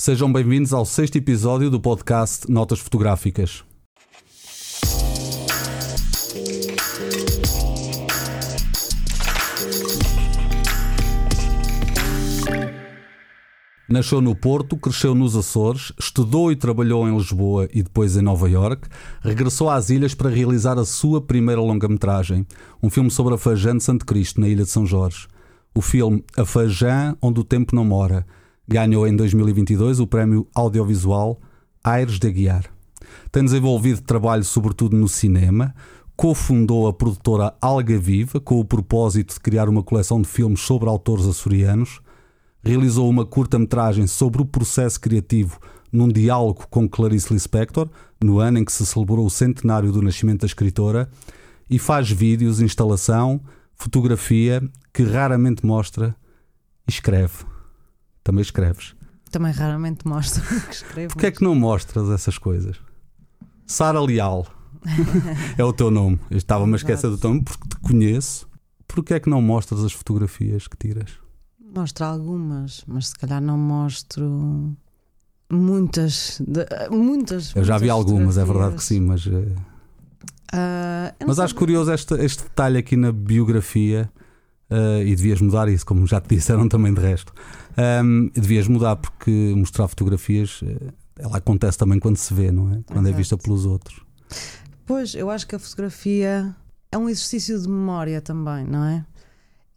Sejam bem-vindos ao sexto episódio do podcast Notas Fotográficas. Nasceu no Porto, cresceu nos Açores, estudou e trabalhou em Lisboa e depois em Nova York. Regressou às ilhas para realizar a sua primeira longa-metragem, um filme sobre a Fajã de Santo Cristo, na ilha de São Jorge. O filme A Fajã, onde o tempo não mora, ganhou em 2022 o prémio audiovisual Aires de Aguiar. Tem desenvolvido trabalho sobretudo no cinema, cofundou a produtora Alga Viva com o propósito de criar uma coleção de filmes sobre autores açorianos realizou uma curta-metragem sobre o processo criativo num diálogo com Clarice Lispector, no ano em que se celebrou o centenário do nascimento da escritora, e faz vídeos, instalação, fotografia, que raramente mostra e escreve. Também escreves. Também raramente mostro que escrevo. Porquê é que não mostras essas coisas? Sara Leal é o teu nome. Eu estava-me a esquecer do teu nome porque te conheço. Porquê é que não mostras as fotografias que tiras? Mostro algumas, mas se calhar não mostro muitas. de- muitas Eu já vi muitas algumas, é verdade que sim, mas. não Mas acho curioso este, este detalhe aqui na biografia eh, e devias mudar isso, como já te disseram também de resto. Ahm, devias mudar porque mostrar fotografias eh, ela acontece também quando se vê, não é? Quando é Exato. vista pelos outros. Pois, eu acho que a fotografia é um exercício de memória também, não é?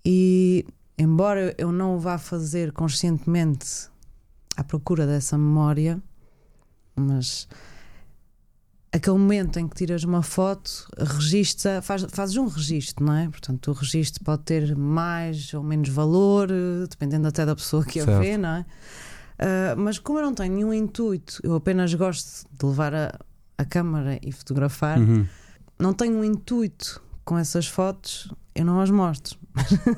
E embora eu não o vá fazer conscientemente à procura dessa memória, mas aquele momento em que tiras uma foto, registra, faz, fazes um registro, não é? Portanto, o registro pode ter mais ou menos valor, dependendo até da pessoa que a Certo. vê, não é? Ah, mas como eu não tenho nenhum intuito, eu apenas gosto de levar a, a câmara e fotografar, Uhum. não tenho um intuito com essas fotos, eu não as mostro.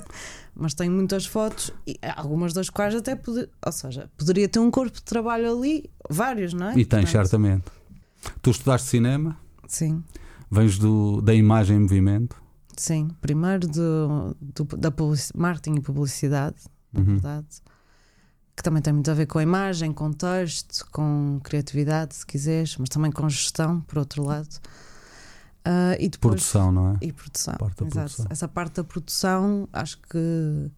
Mas tenho muitas fotos, e algumas das quais até poder, ou seja, poderia ter um corpo de trabalho ali, vários, não é? E Portanto, certamente. Tu estudaste cinema, Sim, vens do, da imagem em movimento. sim. Primeiro do, do- da marketing e publicidade, na Uhum. verdade, que também tem muito a ver com a imagem, com texto, com criatividade, se quiseres, mas também com gestão, por outro lado. Ah, e depois, Produção, não é? E produção. Parte produção. Essa parte da produção acho que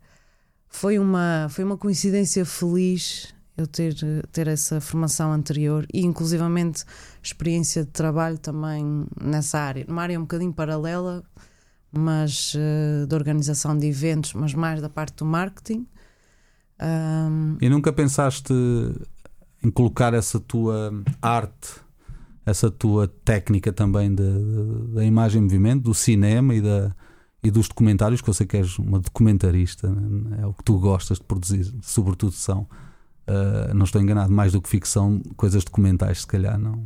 foi uma, foi uma coincidência feliz eu ter, ter essa formação anterior e inclusivamente experiência de trabalho também nessa área. Numa área um bocadinho paralela, mas eh, de organização de eventos, mas mais da parte do marketing. Ahm, E nunca pensaste em colocar essa tua arte, essa tua técnica também da- imagem em movimento, do cinema e, da, e dos documentários, que eu sei que és uma documentarista, né? é o que tu gostas de produzir, sobretudo são, ah, não estou enganado, mais do que ficção, coisas documentais, se calhar, não.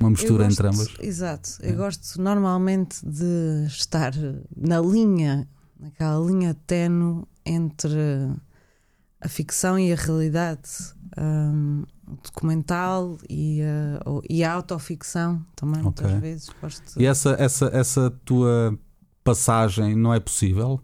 Uma mistura gosto- entre ambas. Exato. É. Eu gosto normalmente de estar na linha, naquela linha tenue entre a ficção e a realidade. Um, o documental e a, ou- e a autoficção também, muitas Ok. vezes. Gosto E essa, essa, essa tua passagem não é possível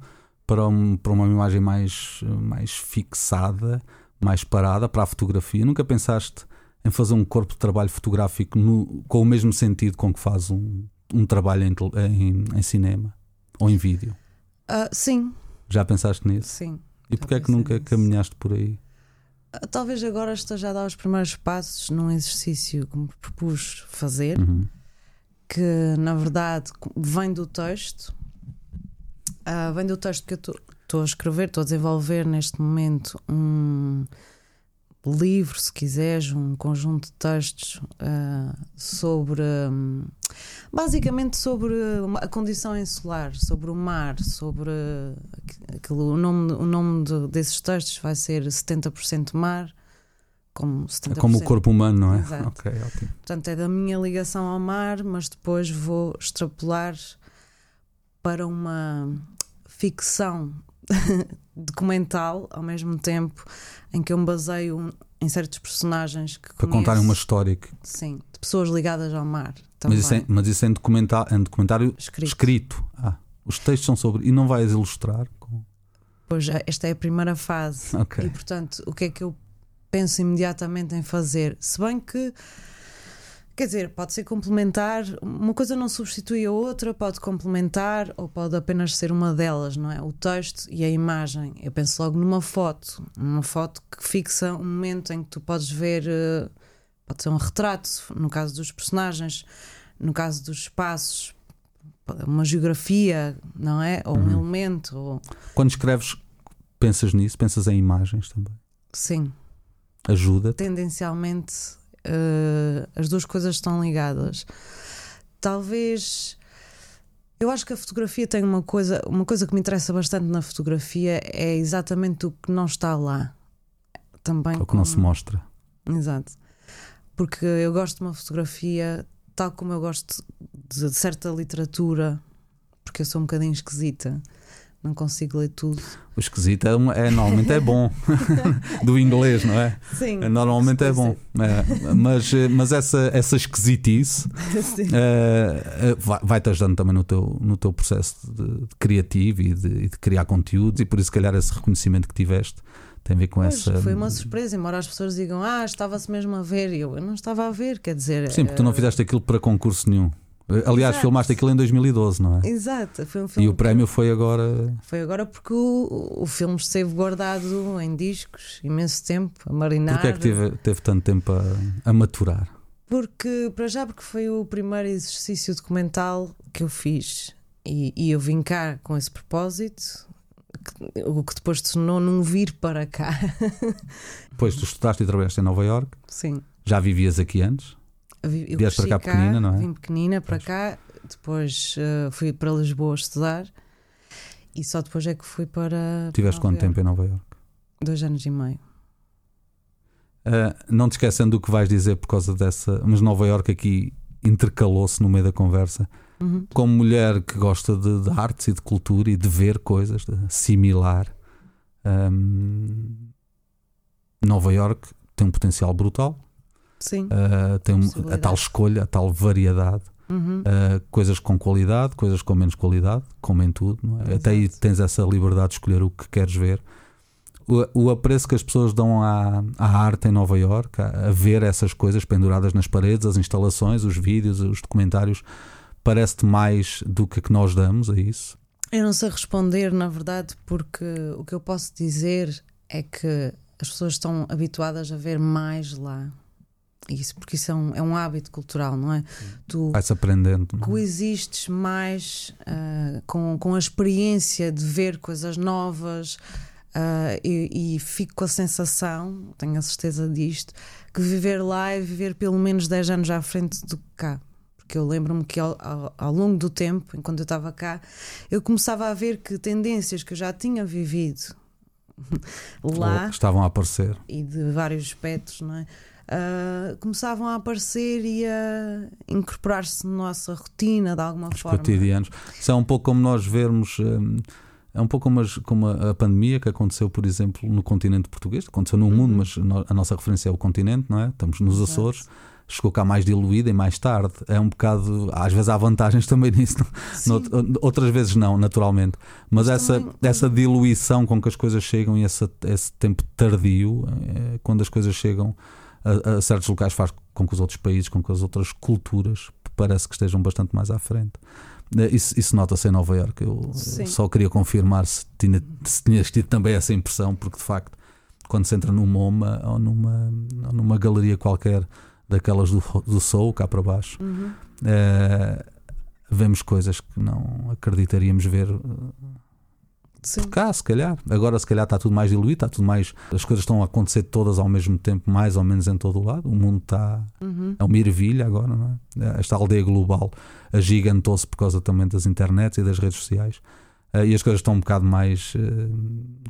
para, um- para uma imagem mais, mais fixada, mais parada para a fotografia? Nunca pensaste em fazer um corpo de trabalho fotográfico no- com o mesmo sentido com que faz um, um trabalho em, em- em cinema ou em vídeo? Ah, sim, Já pensaste nisso? sim. E porquê é que nunca nisso. caminhaste por aí? Ah, Talvez agora esteja a dar os primeiros passos num exercício que me propus fazer. Uhum. que na verdade vem do texto. Ah, vem do texto que eu estou a escrever, estou a desenvolver neste momento um livro, se quiseres, um conjunto de textos ah, sobre hum, basicamente sobre a condição insular, sobre o mar, sobre aqu- aquilo, o nome, o nome de- desses textos vai ser 70% mar, como 70%. É como o corpo humano, não é? Exato. Ok, ótimo. Portanto, é da minha ligação ao mar, mas depois vou extrapolar para uma ficção documental ao mesmo tempo em que eu me baseio em certos personagens que Para contarem uma história. Que, sim, de pessoas ligadas ao mar. Também, mas, isso é, mas isso é em, documenta- em documentário escrito. escrito. Ah, os textos são sobre. E não vais ilustrar? Com... Pois, esta é a primeira fase. Ok. E portanto, o que é que eu penso imediatamente em fazer. Se bem que, quer dizer, pode ser complementar, uma coisa não substitui a outra, pode complementar ou pode apenas ser uma delas, não é? O texto e a imagem. Eu penso logo numa foto, uma foto que fixa um momento em que tu podes ver, eh, pode ser um retrato, no caso dos personagens, no caso dos espaços, uma geografia, não é? Ou um Uhum. elemento. Ou... Quando escreves, pensas nisso? Pensas em imagens também? Sim, Ajuda? tendencialmente eh, as duas coisas estão ligadas. Talvez. Eu acho que a fotografia tem uma coisa, uma coisa que me interessa bastante na fotografia é exatamente o que não está lá. Também É o que não se mostra. Exato. Porque eu gosto de uma fotografia tal como eu gosto de certa literatura, porque eu sou um bocadinho esquisita, não consigo ler tudo. O esquisito é, é- normalmente é bom. Do inglês, não é? Sim. Normalmente é bom. É, mas, eh, mas essa, essa esquisitice eh, eh, vai- vai-te ajudando também no teu, no teu processo de, de criativo e de, e de criar conteúdos, e por isso, se calhar, esse reconhecimento que tiveste tem a ver com Pois, essa. Foi uma surpresa, embora as pessoas digam, ah, estava-se mesmo a ver, e eu, eu não estava a ver, quer dizer. Sim, porque tu não fizeste aquilo para concurso nenhum. Aliás, Exato. filmaste aquilo em 2012, não é? Exato, foi um filme. E o prémio foi agora. Foi agora porque o, o filme esteve guardado em discos imenso tempo, a marinar. Porquê é que teve, teve tanto tempo a, a maturar? Porque, para já, porque foi o primeiro exercício documental que eu fiz e, e eu vim cá com esse propósito, que- o que depois tornou num vir para cá. Depois tu estudaste e trabalhaste em Nova York, Sim. já vivias aqui antes? Eu vi- eu Vieste para cá cresci pequenina, não é? Vim pequenina para Pois. cá, depois eh, fui para Lisboa estudar e só depois é que fui para. Tiveste para quanto tempo em Nova York? Iorque. Dois anos e meio. Ah, não te esquecendo do que vais dizer por causa dessa. Mas Nova York aqui intercalou-se no meio da conversa. Uhum. Como mulher que gosta de, de artes e de cultura e de ver coisas, de assimilar, ahm, Nova York tem um potencial brutal. Sim. Ah, tem a tal escolha, a tal variedade. Uhum. Uh, coisas com qualidade, coisas com menos qualidade, como em tudo. não é? Até aí tens essa liberdade de escolher o que queres ver. O, o apreço que as pessoas dão à, à arte em Nova York, a, a ver essas coisas penduradas nas paredes, as instalações, os vídeos, os documentários, parece-te mais do que que nós damos a isso. Eu não sei responder, na verdade, porque o que eu posso dizer é que as pessoas estão habituadas a ver mais lá. Isso, porque isso é um, é um hábito cultural, não é? Tu Vai-se aprendendo. não é? coexistes mais ah, com, com a experiência de ver coisas novas ah, e, e fico com a sensação, tenho a certeza disto, que viver lá é viver pelo menos 10 anos à frente do que cá. Porque eu lembro-me que ao, ao- ao longo do tempo, enquanto eu estava cá, eu começava a ver que tendências que eu já tinha vivido lá Estavam a aparecer. e de vários aspectos, não é? Ah, começavam a aparecer e a incorporar-se na nossa rotina de alguma os forma. cotidianos. Isso é um pouco como nós vermos. hum, é um pouco como, as- como a, pandemia que aconteceu, por exemplo, no continente português. Aconteceu no mundo, mas a nossa referência é o continente, não é? Estamos nos Exato. Açores. Chegou cá mais diluída e mais tarde. É um bocado. Às vezes há vantagens também nisso. Nout- outras vezes não, naturalmente. Mas, Mas essa, também- essa diluição com que as coisas chegam e esse, esse tempo tardio, eh, quando as coisas chegam a, a certos locais, faz com que os outros países, com que as outras culturas, parece que estejam bastante mais à frente. Eh, Isso, isso nota-se em Nova Iorque. Eu eh, Sim. só queria confirmar se, tinha, se tinhas tido também essa impressão, porque de facto, quando se entra num MoMA ou numa, ou numa galeria qualquer daquelas do, do Soul, cá para baixo, Uhum. eh, vemos coisas que não acreditaríamos ver Sim. cá, se calhar. Agora, se calhar, está tudo mais diluído, está tudo mais. As coisas estão a acontecer todas ao mesmo tempo, mais ou menos em todo o lado. O mundo está. Uhum. É uma ervilha agora, não é? Esta aldeia global agigantou-se por causa também das internets e das redes sociais. Eh, e as coisas estão um bocado mais eh,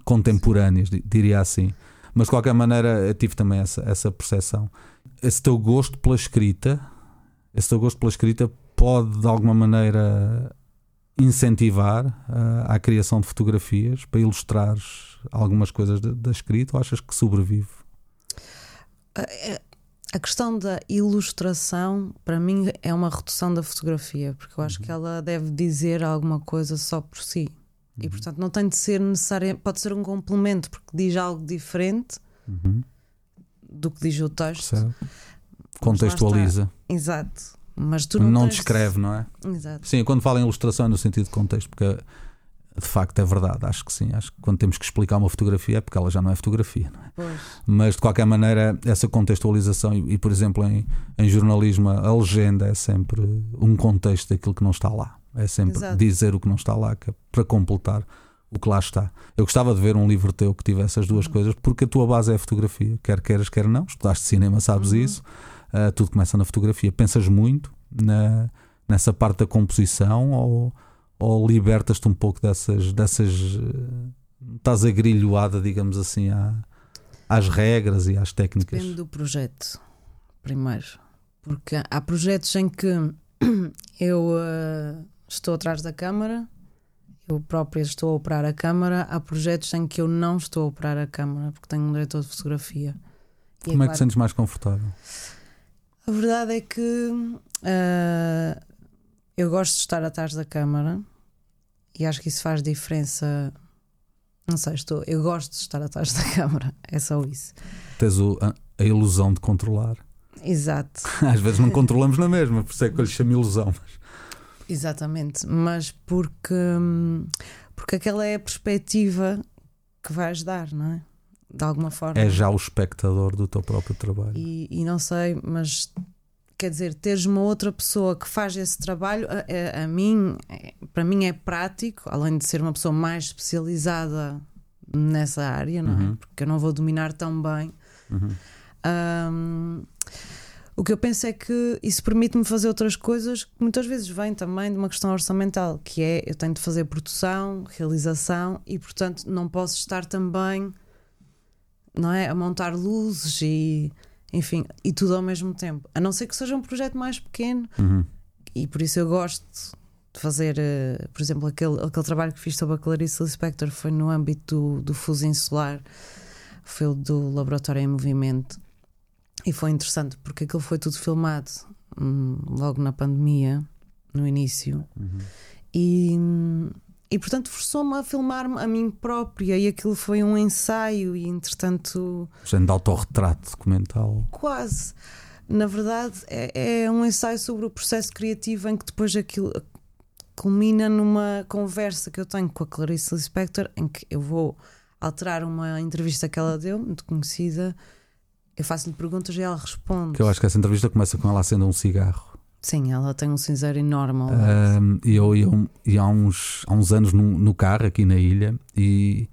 contemporâneas, di- diria assim. Mas de qualquer maneira, eu tive também essa, essa percepção. Esse teu gosto pela escrita, esse teu gosto pela escrita pode de alguma maneira incentivar eh, à criação de fotografias para ilustrar algumas coisas da, escrita ou achas que sobrevive? A- A questão da ilustração, para mim, é uma redução da fotografia, porque eu acho Uhum. que ela deve dizer alguma coisa só por si. E, portanto, não tem de ser necessário, pode ser um complemento, porque diz algo diferente, Uhum. do que diz o texto. Contextualiza. Exato. Mas tu não, Não tens- descreve, não é? Exato. Sim, quando falo em ilustração é no sentido de contexto, porque de facto é verdade, acho que sim. Acho que quando temos que explicar uma fotografia é porque ela já não é fotografia, não é? Pois. Mas de qualquer maneira, essa contextualização, e, e, por exemplo em, em jornalismo, a legenda é sempre um contexto daquilo que não está lá. É sempre Exato. dizer o que não está lá, é para completar o que lá está. Eu gostava de ver um livro teu que tivesse as duas coisas, porque a tua base é a fotografia, quer queiras, quer não. Estudaste cinema, sabes Uhum. isso. Ah, tudo começa na fotografia. Pensas muito na, nessa parte da composição ou, ou libertas-te um pouco dessas. dessas eh, estás agrilhoada, digamos assim, à- às regras e às técnicas. Depende do projeto, primeiro. Porque há projetos em que eu eh, estou atrás da câmara, eu própria estou a operar a câmara. Há projetos em que eu não estou a operar a câmara, porque tenho um diretor de fotografia. E Como é que claro te sentes mais confortável? A verdade é que ah, eu gosto de estar atrás da câmara e acho que isso faz diferença. Não sei, estou, eu gosto de estar atrás da câmara, é só isso. Tens o- a, a ilusão de controlar. Exato, Às vezes não controlamos na mesma, por isso é que eu lhe chamo ilusão. exatamente. Mas porque, hum, porque aquela é a perspectiva que vais dar, não é? De alguma forma. É já o espectador do teu próprio trabalho. E, e não sei, mas quer dizer, teres uma outra pessoa que faz esse trabalho, a, a- a mim, é- para mim é prático, além de ser uma pessoa mais especializada nessa área, não é? Uhum. Porque eu não vou dominar tão bem. Uhum. Ahm, o que eu penso é que isso permite-me fazer outras coisas que muitas vezes vêm também de uma questão orçamental, que é eu tenho de fazer produção, realização e, portanto, não posso estar também não é, a montar luzes e enfim, e tudo ao mesmo tempo. A não ser que seja um projeto mais pequeno Uhum. e por isso eu gosto de fazer, eh, por exemplo, aquele, aquele trabalho que fiz sobre a Clarice Lispector foi no âmbito do, do fuso insular, foi o do Laboratório em Movimento. E foi interessante porque aquilo foi tudo filmado hum, logo na pandemia, no início, Uhum. e, e portanto forçou-me a filmar-me a mim própria. E aquilo foi um ensaio, e entretanto, Género de autorretrato documental. quase. Na verdade, é, é um ensaio sobre o processo criativo em que depois aquilo culmina numa conversa que eu tenho com a Clarice Lispector, em que eu vou alterar uma entrevista que ela deu, muito conhecida. Eu faço-lhe perguntas e ela responde. Que eu acho que essa entrevista começa com ela acendendo um cigarro. Sim, ela tem um cinzeiro enorme. e eu ia, um- há, uns, há uns anos no, no carro aqui na ilha e,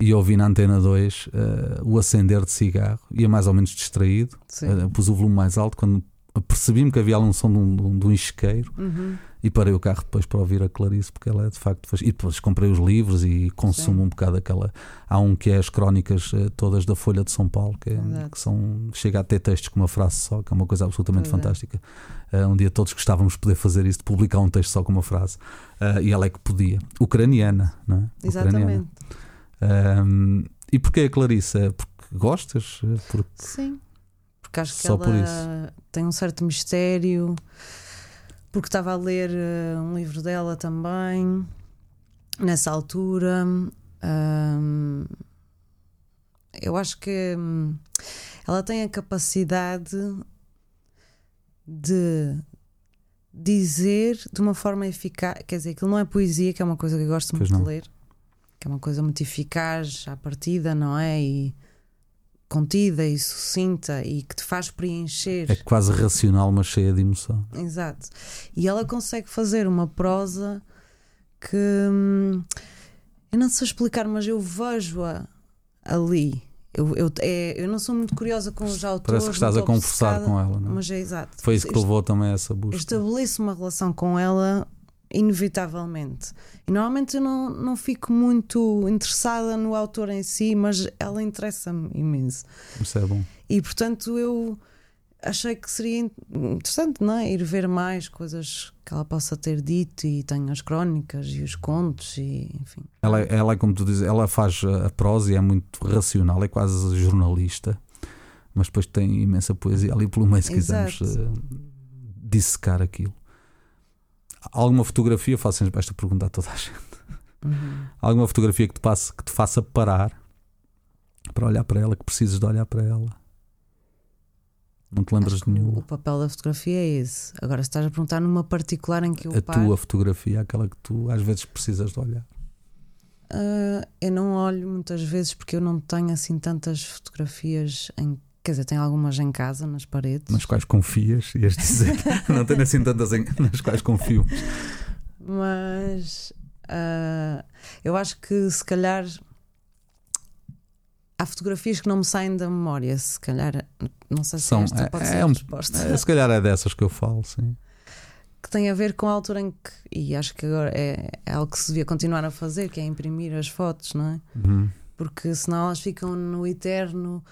e ouvi na antena 2 ah, o acender de cigarro. Ia mais ou menos distraído. Ah, pus o volume mais alto quando percebi-me que havia ali um som de um, de um- de um isqueiro Uhum. E parei o carro depois para ouvir a Clarice porque ela é de facto faz- e depois comprei os livros e consumo Sim. um bocado aquela há um que é as crónicas eh, todas da Folha de São Paulo que, é- que são chega a ter textos com uma frase só que é uma coisa absolutamente Pois é. fantástica Eh, um dia todos gostávamos de poder fazer isso de publicar um texto só com uma frase Eh, e ela é que podia ucraniana não é? Exatamente. Ahm, e porquê a Clarice? É porque gostas? É porque Sim. Porque acho que Só ela tem um certo mistério. Porque estava a ler eh, um livro dela também, nessa altura. Ahm, eu acho que hum, ela tem a capacidade de dizer de uma forma eficaz. Quer dizer, aquilo não é poesia, que é uma coisa que eu gosto Pois muito não. de ler, que é uma coisa muito eficaz à partida, não é? E contida e sucinta e que te faz preencher. é quase racional mas cheia de emoção Exato. E ela consegue fazer uma prosa que hum, eu não sei explicar, mas eu vejo-a ali. Eu, eu, é- eu não sou muito curiosa com os autores. parece que estás a conversar com ela não é? Mas é exato. foi isso que levou também a essa busca Estabeleço uma relação com ela inevitavelmente. E normalmente eu não, não fico muito interessada no autor em si, mas ela interessa-me imenso. isso é bom E portanto eu achei que seria in- interessante não é? ir ver mais coisas que ela possa ter dito e tenho as crónicas e os contos e enfim. Ela, é- ela é como tu dizes, ela faz a prosa e é muito racional, é quase jornalista, mas depois tem imensa poesia ali pelo meio se quisermos eh, dissecar aquilo. Alguma fotografia, faço sempre esta pergunta a toda a gente. Uhum. Alguma fotografia que te, passe, que te faça parar para olhar para ela, que precises de olhar para ela? Não te lembras de nenhuma? O papel da fotografia é esse. Agora, se estás a perguntar numa particular em que eu A paro, tua fotografia, aquela que tu às vezes precisas de olhar. ah, eu não olho muitas vezes porque eu não tenho assim tantas fotografias em. Quer dizer, tenho algumas em casa, nas paredes. Nas quais confias, ias dizer. não tenho assim tantas em- nas quais confio. Mas ah, eu acho que se calhar há fotografias que não me saem da memória. Se calhar, não sei se São- esta é- pode é ser a um- resposta. É, se calhar é dessas que eu falo, sim. que tem a ver com a altura em que, e acho que agora é, é algo que se devia continuar a fazer, que é imprimir as fotos, não é? Uhum. Porque senão elas ficam no eterno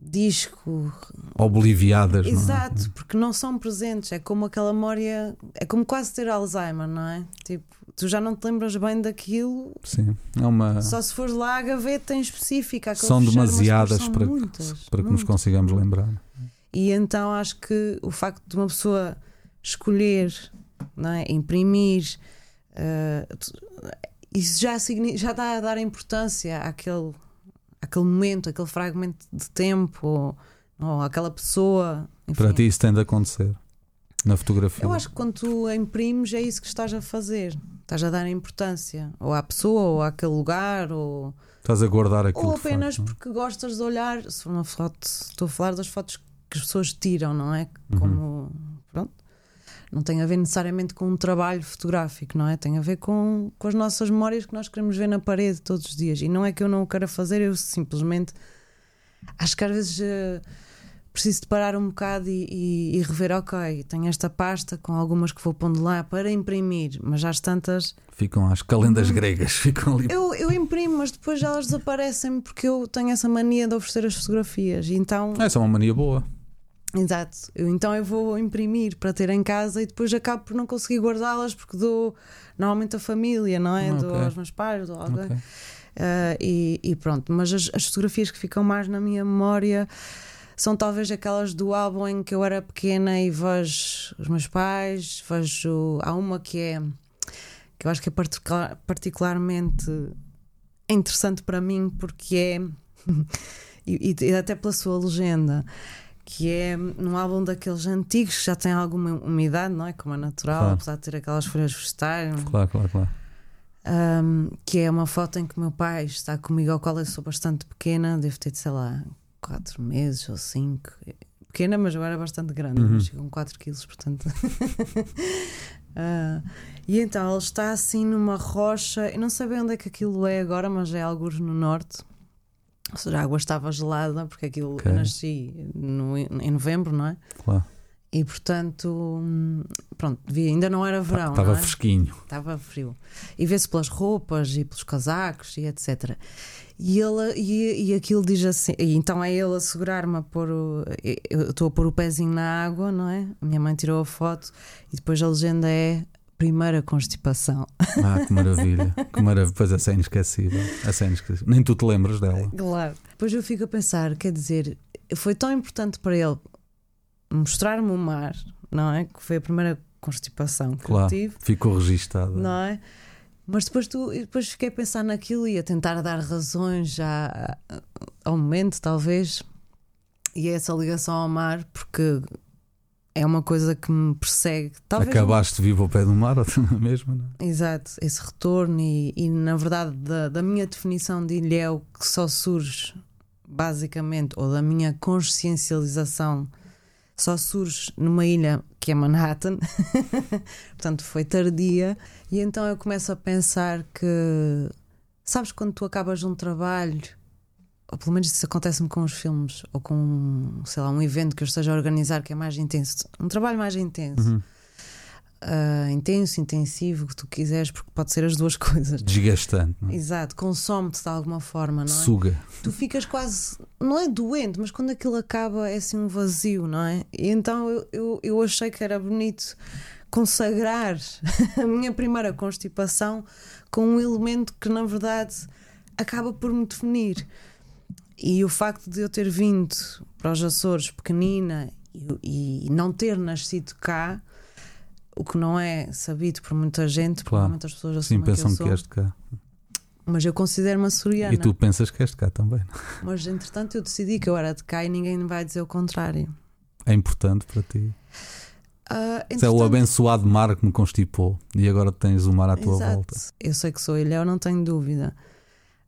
disco. Obliviadas, não é? Exato, porque não são presentes. É como aquela memória, é como quase ter Alzheimer, não é? Tipo, tu já não te lembras bem daquilo, Sim, é uma. só se fores lá à gaveta em específica. aquele São mas demasiadas são para, muitas, que, para que nos consigamos lembrar. E então acho que o facto de uma pessoa escolher, não é? imprimir, tu- isso já, já dá a dar importância àquele, àquele momento, àquele fragmento de tempo, ou, ou àquela pessoa. enfim. Para ti isso tem de acontecer na fotografia. Eu acho que quando tu imprimes é isso que estás a fazer. Estás a dar importância ou à pessoa, ou àquele lugar, ou, Estás a guardar aquilo ou apenas é? porque gostas de olhar. Se for uma foto, estou a falar das fotos que as pessoas tiram, não é? Uhum. Como. Pronto. Não tem a ver necessariamente com um trabalho fotográfico, não é? Tem a ver com, com as nossas memórias que nós queremos ver na parede todos os dias. E não é que eu não o queira fazer, eu simplesmente acho que às vezes eh, preciso de parar um bocado e, e- e rever, ok, tenho esta pasta com algumas que vou pondo lá para imprimir, mas às tantas Ficam as calendas gregas, ficam ali. Eu, eu imprimo, mas depois elas desaparecem porque eu tenho essa mania de oferecer as fotografias. Então, Essa é uma mania boa. Exato, então eu vou imprimir para ter em casa e depois acabo por não conseguir guardá-las porque dou normalmente a família, não é? Ah, Dou aos meus pais, dou alguém. Ok. Ah, e, e pronto, mas as, as fotografias que ficam mais na minha memória são talvez aquelas do álbum em que eu era pequena e vejo os meus pais, vejo. Há uma que é que eu acho que é particular- particularmente interessante para mim porque é e, e até pela sua legenda. Que é num álbum daqueles antigos que já tem alguma umidade, não é? Como é natural, Claro. apesar de ter aquelas folhas vegetais. Claro, claro, claro. Um, que é uma foto em que o meu pai está comigo, ao qual eu sou bastante pequena, devo ter, sei lá, 4 meses ou 5. Pequena, mas era bastante grande, Uhum. mas com 4 quilos, portanto. Ah, e então ele está assim numa rocha, eu não sei bem onde é que aquilo é agora, mas é alguns no norte. Ou seja, a água estava gelada, porque aquilo Ok. eu nasci no, em novembro, não é? claro. E portanto, hum, pronto, devia- ainda não era verão. Estava não é? fresquinho. Estava frio. E vê-se pelas roupas e pelos casacos e etc. E, ele, e, e aquilo diz assim: e então é ele a segurar-me a pôr o. Eu estou a pôr o pezinho na água, não é? A minha mãe tirou a foto e depois a legenda é primeira constipação. Ah, que maravilha. que maravilha. Pois essa é inesquecível. Essa é inesquecível. Nem tu te lembras dela. Claro. Depois eu fico a pensar: quer dizer, foi tão importante para ele mostrar-me o mar, não é? Que foi a primeira constipação que Claro. eu tive. Ficou registada. não é? Mas depois, tu, depois fiquei a pensar naquilo e a tentar dar razões já ao momento, talvez, e a essa ligação ao mar, porque é uma coisa que me persegue. Talvez Acabaste vivo ao pé do mar, mesmo, não é? Exato, esse retorno, e, e, na verdade, da, da minha definição de ilhéu, que só surge basicamente, ou da minha consciencialização, só surge numa ilha que é Manhattan, portanto foi tardia, e então eu começo a pensar que, sabes, quando tu acabas um trabalho, ou pelo menos isso acontece-me com os filmes, ou com, sei lá, um evento que eu esteja a organizar que é mais intenso, um trabalho mais intenso. Uhum. Ah, intenso, intensivo, que tu quiseres, porque pode ser as duas coisas. Desgastante, é? Exato, consome-te de alguma forma, não é? Suga. Tu ficas quase, não é doente, mas quando aquilo acaba é assim um vazio, não é? E então eu, eu, eu achei que era bonito consagrar a minha primeira constipação com um elemento que na verdade acaba por me definir. E o facto de eu ter vindo para os Açores pequenina e, e não ter nascido cá, o que não é sabido por muita gente, porque Claro. muitas pessoas Sim, assumem que eu pensam sou, que és de cá. mas eu considero-me açoriana. E tu pensas que és de cá também. Mas entretanto eu decidi que eu era de cá e ninguém me vai dizer o contrário. É importante para ti. Isso é o abençoado mar que me constipou e agora tens o mar à tua Exato. volta. Eu sei que sou ilhéu, não tenho dúvida.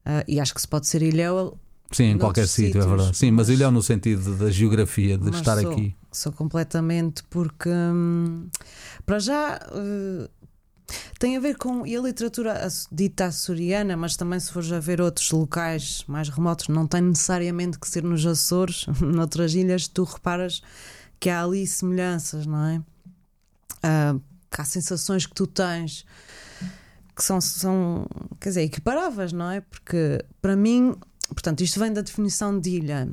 Ah, e acho que se pode ser ilhéu, Sim, em qualquer sítio, é verdade. Sim, mas mas- ilhéu no sentido da geografia, de estar sou. aqui. sou completamente porque hum, para já eh, tem a ver com e a literatura dita açoriana, mas também se fores a ver outros locais mais remotos, não tem necessariamente que ser nos Açores, noutras ilhas, tu reparas que há ali semelhanças, não é? Que há sensações que tu tens que são, são quer dizer, equiparáveis, não é? Porque para mim, portanto, isto vem da definição de ilha.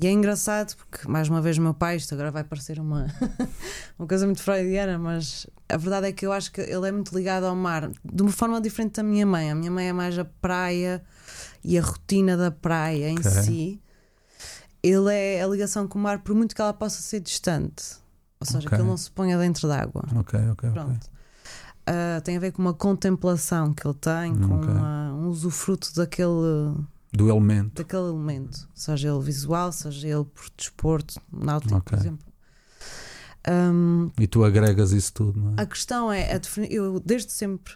E é engraçado porque, mais uma vez, o meu pai, isto agora vai parecer uma, uma coisa muito freudiana, mas a verdade é que eu acho que ele é muito ligado ao mar, de uma forma diferente da minha mãe. A minha mãe é mais a praia e a rotina da praia em Ok. si. Ele é a ligação com o mar, por muito que ela possa ser distante. Ou seja, Ok. que ele não se ponha dentro d'água. Ok, ok, ok. Pronto. Ah, tem a ver com uma contemplação que ele tem, com Ok. uma- um usufruto daquele, Do elemento. daquele elemento, seja ele visual, seja ele por desporto, náutico, Ok. por exemplo. Ahm, E tu agregas isso tudo, não é? a questão é, a eu desde sempre,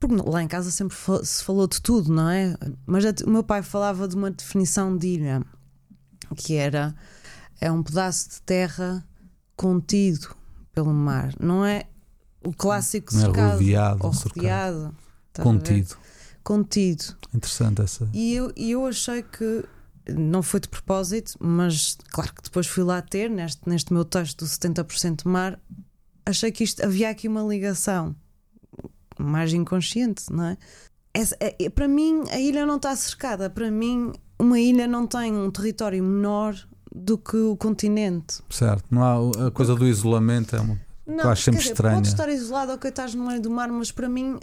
porque lá em casa sempre se falou de tudo, não é? Mas o meu pai falava de uma definição de ilha, que era é um pedaço de terra contido pelo mar, não é o clássico é cercado rodeado, ou rodeado? Contido. Contido. Interessante essa. E eu, eu achei que não foi de propósito, mas claro que depois fui lá ter, neste, neste meu texto do 70% mar, achei que isto havia aqui uma ligação mais inconsciente, não é? Essa- é- é- para mim, a ilha não está cercada. Para mim, uma ilha não tem um território menor do que o continente. Certo. Não há, a coisa do isolamento é uma. Não, acho sempre dizer, estranha. Podes estar isolado, ok, estás no meio do mar, mas para mim,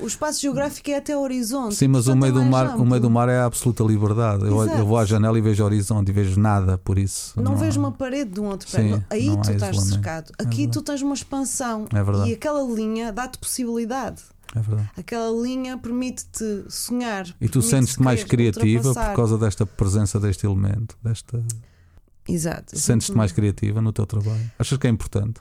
o espaço geográfico é até ao horizonte. Sim, mas o meio, é do mais mar, o meio do mar é a absoluta liberdade. Eu, eu vou à janela e vejo horizonte e vejo nada, por isso. Não, há- vejo uma parede de um outro Sim, prédio. Aí não há tu estás cercado. É Aqui verdade. tu tens uma expansão. É verdade. E aquela linha dá-te possibilidade. É verdade. Aquela linha permite-te sonhar. E tu sentes-te mais criativa por causa desta presença deste elemento, desta Exato. sentes-te mais criativa no teu trabalho. Achas que é importante?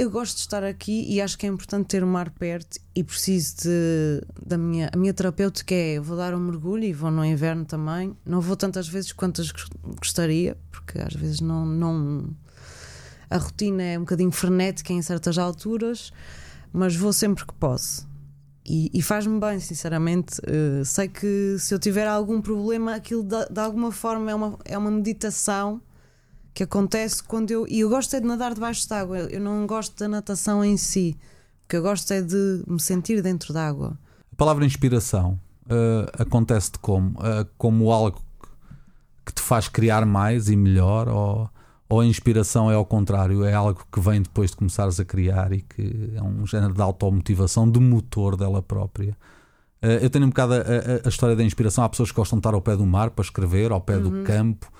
Eu gosto de estar aqui e acho que é importante ter o mar perto e preciso de, da minha, a minha terapêutica é vou dar um mergulho e vou no inverno também. Não vou tantas vezes quantas gos- gostaria, porque às vezes não, não a rotina é um bocadinho frenética em certas alturas, mas vou sempre que posso. E, e faz-me bem, sinceramente. Eh, sei que se eu tiver algum problema, aquilo de, de alguma forma é uma, é uma meditação que acontece quando eu. E eu gosto é de nadar debaixo de água. Eu não gosto da natação em si. O que eu gosto é de me sentir dentro da água. A palavra inspiração eh, acontece-te como? Eh, como algo que te faz criar mais e melhor? Ou, ou a inspiração é ao contrário? É algo que vem depois de começares a criar e que é um género de automotivação, de motor dela própria? Eh, eu tenho um bocado a, a- a história da inspiração. Há pessoas que gostam de estar ao pé do mar para escrever, ao pé do campo.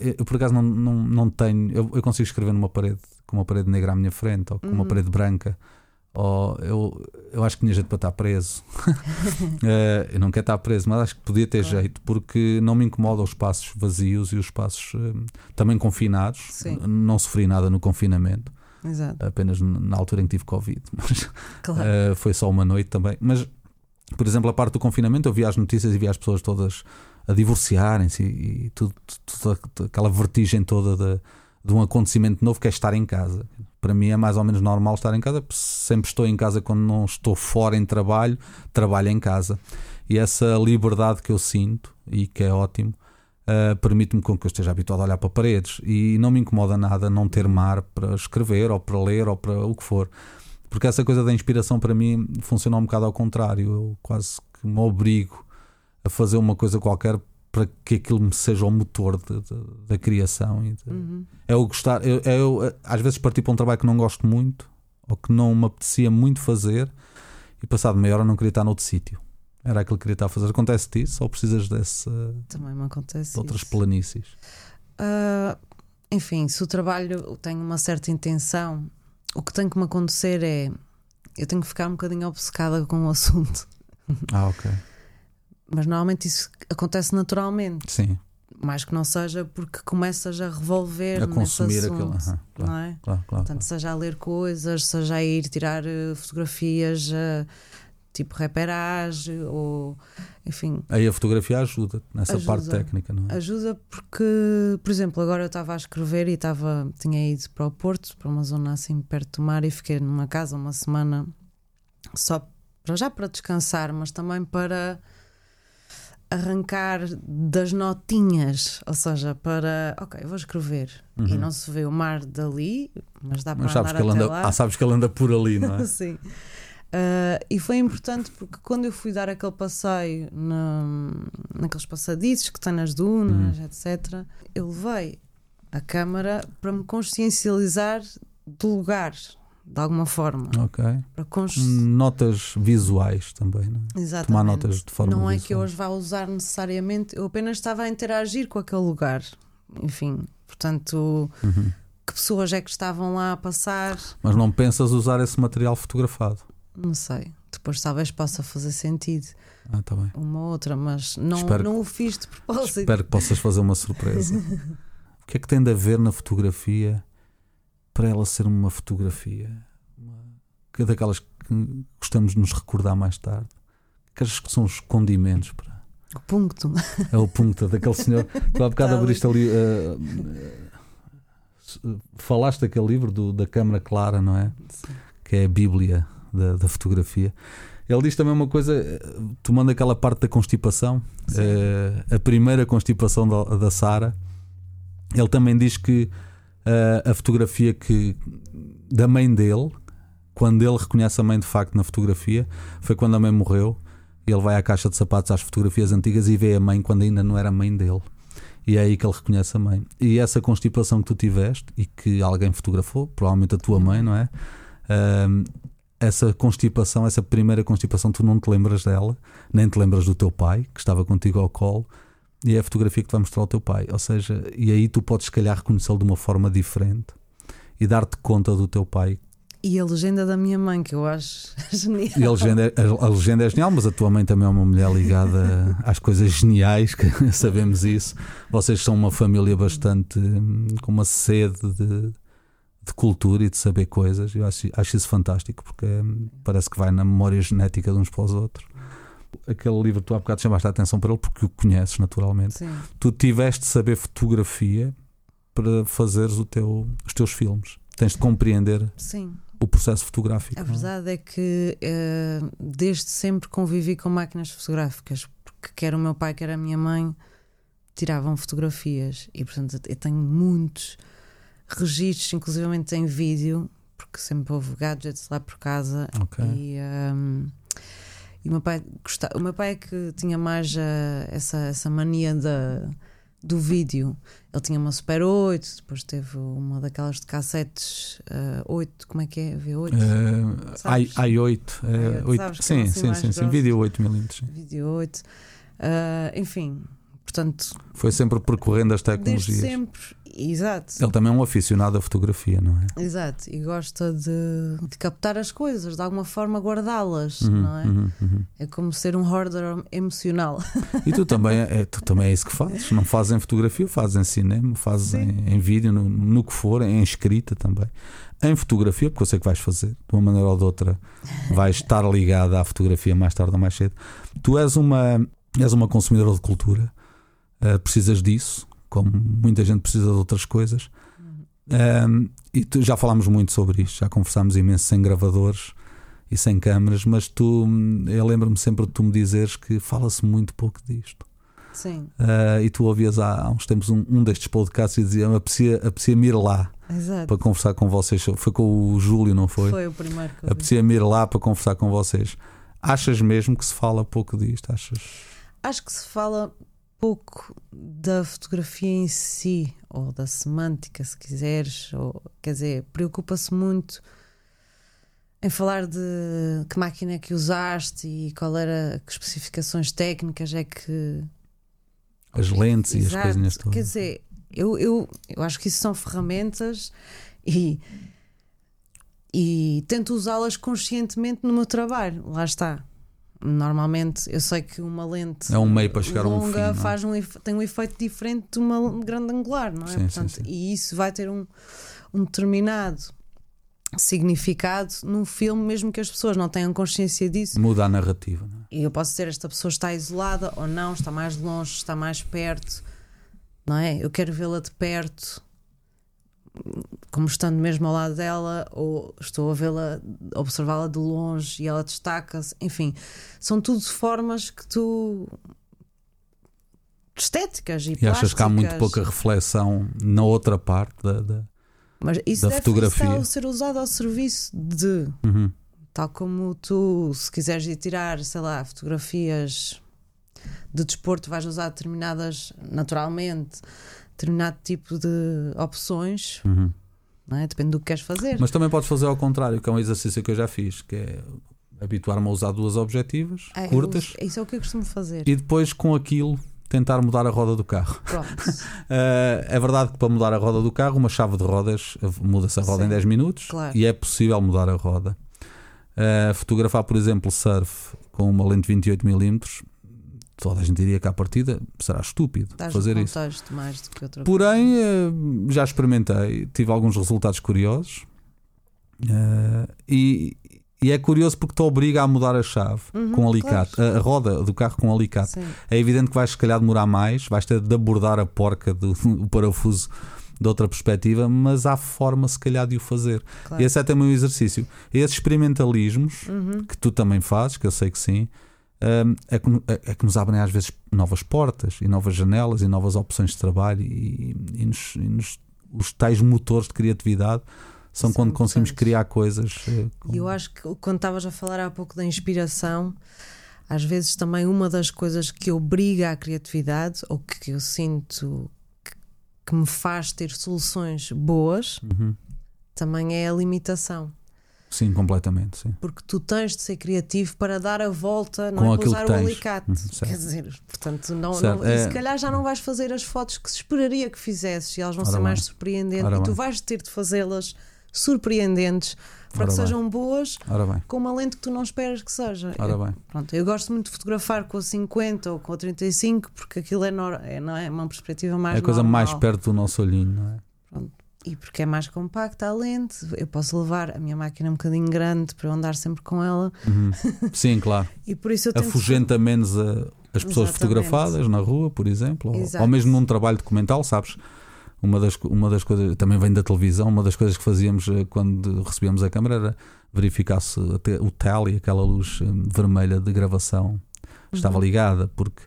Eu, por acaso, não, não, não tenho. Eu, eu consigo escrever numa parede com uma parede negra à minha frente ou com uma parede branca. Ou eu, eu acho que tinha jeito para estar preso. Eh, eu não quero estar preso, mas acho que podia ter Claro. jeito porque não me incomoda os espaços vazios e os espaços eh, também confinados. Sim. Não sofri nada no confinamento, Exato. apenas na altura em que tive Covid. Mas Claro. Uh, foi só uma noite também. Mas, por exemplo, a parte do confinamento, eu via as notícias e via as pessoas todas a divorciarem-se e, e tudo, tudo- aquela vertigem toda de, de um acontecimento novo que é estar em casa. Para mim é mais ou menos normal estar em casa, sempre estou em casa quando não estou fora em trabalho, trabalho em casa. E essa liberdade que eu sinto e que é ótimo. uh, permite-me com que eu esteja habituado a olhar para paredes e não me incomoda nada não ter mar para escrever ou para ler ou para o que for. Porque essa coisa da inspiração para mim funciona um bocado ao contrário. Eu quase que me obrigo a fazer uma coisa qualquer para que aquilo me seja o motor de- de- da criação. De- Uhum. É eu gostar. Eu, é eu, às vezes partir para um trabalho que não gosto muito ou que não me apetecia muito fazer e passado meia hora não queria estar noutro sítio. Era aquilo que queria estar a fazer. Acontece-te isso ou precisas desse, Também me acontece. de outras isso. planícies? Ah, enfim, se o trabalho tem uma certa intenção, o que tem que me acontecer é eu tenho que ficar um bocadinho obcecada com o assunto. Ah, ok. Mas normalmente isso acontece naturalmente. Sim. mais que não seja porque começas a revolver A consumir assunto, aquilo. aham, claro, não é? claro, claro, Portanto, seja a ler coisas, seja a ir tirar eh, fotografias eh, tipo reperage ou enfim, Aí a fotografia ajuda nessa Ajuda. parte técnica, não é? ajuda porque, por exemplo, agora eu estava a escrever e estava, tinha ido para o Porto, para uma zona assim perto do mar e fiquei numa casa uma semana só para já para descansar, mas também para arrancar das notinhas, ou seja, para ok, vou escrever e Uhum. não se vê o mar dali, mas dá Mas para sabes andar que, até anda, lá. ah, sabes que ele anda por ali, não é? Sim. Ah, e foi importante porque quando eu fui dar aquele passeio na, naqueles passadiços que tem nas dunas, etc., eu levei a câmara para me consciencializar do lugar, de alguma forma. ok. Para cons... Notas visuais também, não é? Exatamente. tomar notas de forma Não é que eu visual. as vá usar necessariamente, eu apenas estava a interagir com aquele lugar. Enfim, portanto, Uhum. que pessoas é que estavam lá a passar? Mas não pensas usar esse material fotografado. Não sei. Depois talvez possa fazer sentido. Ah, tá bem. uma outra, mas não, Espero não o fiz de propósito. Espero que possas fazer uma surpresa. o que é que tem de haver na fotografia para ela ser uma fotografia? Uma... é daquelas que gostamos de nos recordar mais tarde. Aquelas que são os condimentos para. O ponto. É o ponto daquele senhor. Tu há bocado Tá abriste ali. eh, falaste daquele livro do- da Câmara Clara, não é? Que é a Bíblia da, da fotografia. Ele diz também uma coisa, eh, tomando aquela parte da constipação, Sim. eh, a primeira constipação da, da Sara, ele também diz que a fotografia que da mãe dele, quando ele reconhece a mãe de facto na fotografia, foi quando a mãe morreu. Ele vai à caixa de sapatos às fotografias antigas e vê a mãe quando ainda não era mãe dele. E é aí que ele reconhece a mãe. E essa constipação que tu tiveste e que alguém fotografou, provavelmente a tua mãe, não é? Essa constipação, essa primeira constipação, tu não te lembras dela, nem te lembras do teu pai, que estava contigo ao colo, e é a fotografia que te vai mostrar ao teu pai. Ou seja, e aí tu podes, se calhar, reconhecê-lo de uma forma diferente e dar-te conta do teu pai. E a legenda da minha mãe, que eu acho genial. E a legenda, é- a, a legenda é genial, mas a tua mãe também é uma mulher ligada às coisas geniais, que sabemos isso. Vocês são uma família bastante com uma sede de, de cultura e de saber coisas. Eu acho, acho isso fantástico, porque hum, parece que vai na memória genética de uns para os outros. Aquele livro, tu há bocado chamaste a atenção para ele porque o conheces naturalmente. Sim. Tu tiveste de saber fotografia para fazeres o teu, os teus filmes. Tens de compreender Sim. o processo fotográfico. A é? verdade é que eh, desde sempre convivi com máquinas fotográficas, porque quer o meu pai, quer a minha mãe tiravam fotografias e portanto eu tenho muitos registros, inclusivamente em vídeo, porque sempre houve gadgets lá por casa Ok. e, ehm, e o meu pai gostava, o meu pai é que tinha mais eh, essa, essa mania da, do vídeo. Ele tinha uma Super 8, depois teve uma daquelas de cassetes eh, 8, como é que é? V8? Eh, Sabes? i, i8, eh, i8, oito- sabes que sim, sim, sim, sim, vídeo 8mm. sim. Vídeo 8. Ah, enfim, portanto, Foi sempre percorrendo as tecnologias. sempre, exato, Ele também é um aficionado à fotografia, não é? exato, e gosta de, de captar as coisas, de alguma forma guardá-las, Uhum, não é? uhum, uhum. É como ser um hoarder emocional. E tu também, é, tu também é isso que fazes. Não fazes em fotografia, fazes em cinema, fazes em, em vídeo, no, no que for, em escrita também. Em fotografia, porque eu sei que vais fazer, de uma maneira ou de outra, vais estar ligada à fotografia mais tarde ou mais cedo. Tu és uma, és uma consumidora de cultura, eh, precisas disso, como muita gente precisa de outras coisas. Um, e tu, já falámos muito sobre isto, já conversámos imenso sem gravadores e sem câmaras, mas tu, eu lembro-me sempre de tu me dizeres que fala-se muito pouco disto. Sim, Uh, e tu ouvias há, há uns tempos um, um destes podcasts e dizia apetecia, apetecia-me ir lá exato. para conversar com vocês. Foi com o Júlio, não foi? Foi o primeiro que eu. Apetecia-me ir lá para conversar com vocês. Achas mesmo que se fala pouco disto? Achas? Acho que se fala pouco da fotografia em si, ou da semântica, se quiseres, ou quer dizer, preocupa-se muito em falar de que máquina é que usaste e qual era que especificações técnicas é que As lentes e as Exato. coisinhas todas. Quer dizer, eu, eu, eu acho que isso são ferramentas e, e tento usá-las conscientemente no meu trabalho. Lá está. Normalmente, eu sei que uma lente É um meio para chegar a um longa fim, é? faz um, tem um efeito diferente de uma grande angular, não é? Sim, sim, Portanto, sim. E isso vai ter um, um determinado significado num filme, mesmo que as pessoas não tenham consciência disso. Muda a narrativa. é? E eu posso dizer, esta pessoa está isolada ou não, está mais longe, está mais perto, não é? Eu quero vê-la de perto, como estando mesmo ao lado dela, ou estou a vê-la, observá-la de longe e ela destaca-se. Enfim, são tudo formas que tu. estéticas e, E achas que há muito plásticas. pouca reflexão na outra parte da. da- Mas isso da deve fotografia. a ser usado ao serviço de. Uhum. Tal como tu, se quiseres ir tirar, sei lá, fotografias de desporto, vais usar determinadas, naturalmente, determinado tipo de opções, Uhum. é? Depende do que queres fazer. Mas também podes fazer ao contrário, que é um exercício que eu já fiz, que é habituar-me a usar duas objetivas É, eu curtas uso- isso é o que eu costumo fazer. e depois com aquilo tentar mudar a roda do carro. Pronto. Uh, é verdade que para mudar a roda do carro, uma chave de rodas uh, muda-se a roda Sim, em 10 minutos claro. e é possível mudar a roda. Uh, fotografar, por exemplo, surf com uma lente 28mm, toda a gente diria que à partida será estúpido Estás fazer isso. mais do que outra Porém, uh, já experimentei, tive alguns resultados curiosos uh, e, e é curioso porque te obriga a mudar a chave Uhum, com alicate, claro. a, a roda do carro com alicate. Sim. É evidente que vais se calhar demorar mais, vais ter de abordar a porca do parafuso de outra perspectiva, mas há forma se calhar de o fazer. Claro. Esse é também o exercício. Esses experimentalismos Uhum. que tu também fazes, que eu sei que sim, é, que, é- é que nos abrem às vezes novas portas e novas janelas e novas opções de trabalho e, e nos- e nos- os tais motores de criatividade são São quando conseguimos importantes. criar coisas. eh, com- E eu acho que quando estavas a falar há pouco da inspiração, às vezes também uma das coisas que obriga à criatividade, ou que eu sinto que, que me faz ter soluções boas, Uhum. também é a limitação. Sim, completamente. Sim. Porque tu tens de ser criativo para dar a volta, não Com é para usar o alicate. Uhum. Quer dizer, portanto, não, não- e é- se calhar já não vais fazer as fotos que se esperaria que fizesses e elas vão Ora ser bem. mais surpreendentes Ora e tu vais ter de fazê-las surpreendentes para Ora que bem. sejam boas com uma lente que tu não esperas que seja. ora Eu, pronto, eu gosto muito de fotografar com a 50 ou com a 35 porque aquilo é, nor- é, não é uma perspectiva mais é a coisa normal. mais perto do nosso olhinho, não é? E porque é mais compacta a lente, eu posso levar a minha máquina um bocadinho grande para eu andar sempre com ela Uhum. Sim, claro. e por isso eu tento Afugenta menos a- as pessoas Exatamente. fotografadas na rua, por exemplo, ou, ou mesmo num trabalho documental, sabes? Uma das, uma das coisas, também vem da televisão, uma das coisas que fazíamos eh, quando recebíamos a câmera era verificar se o tele, aquela luz eh, vermelha de gravação, estava Uhum. ligada, porque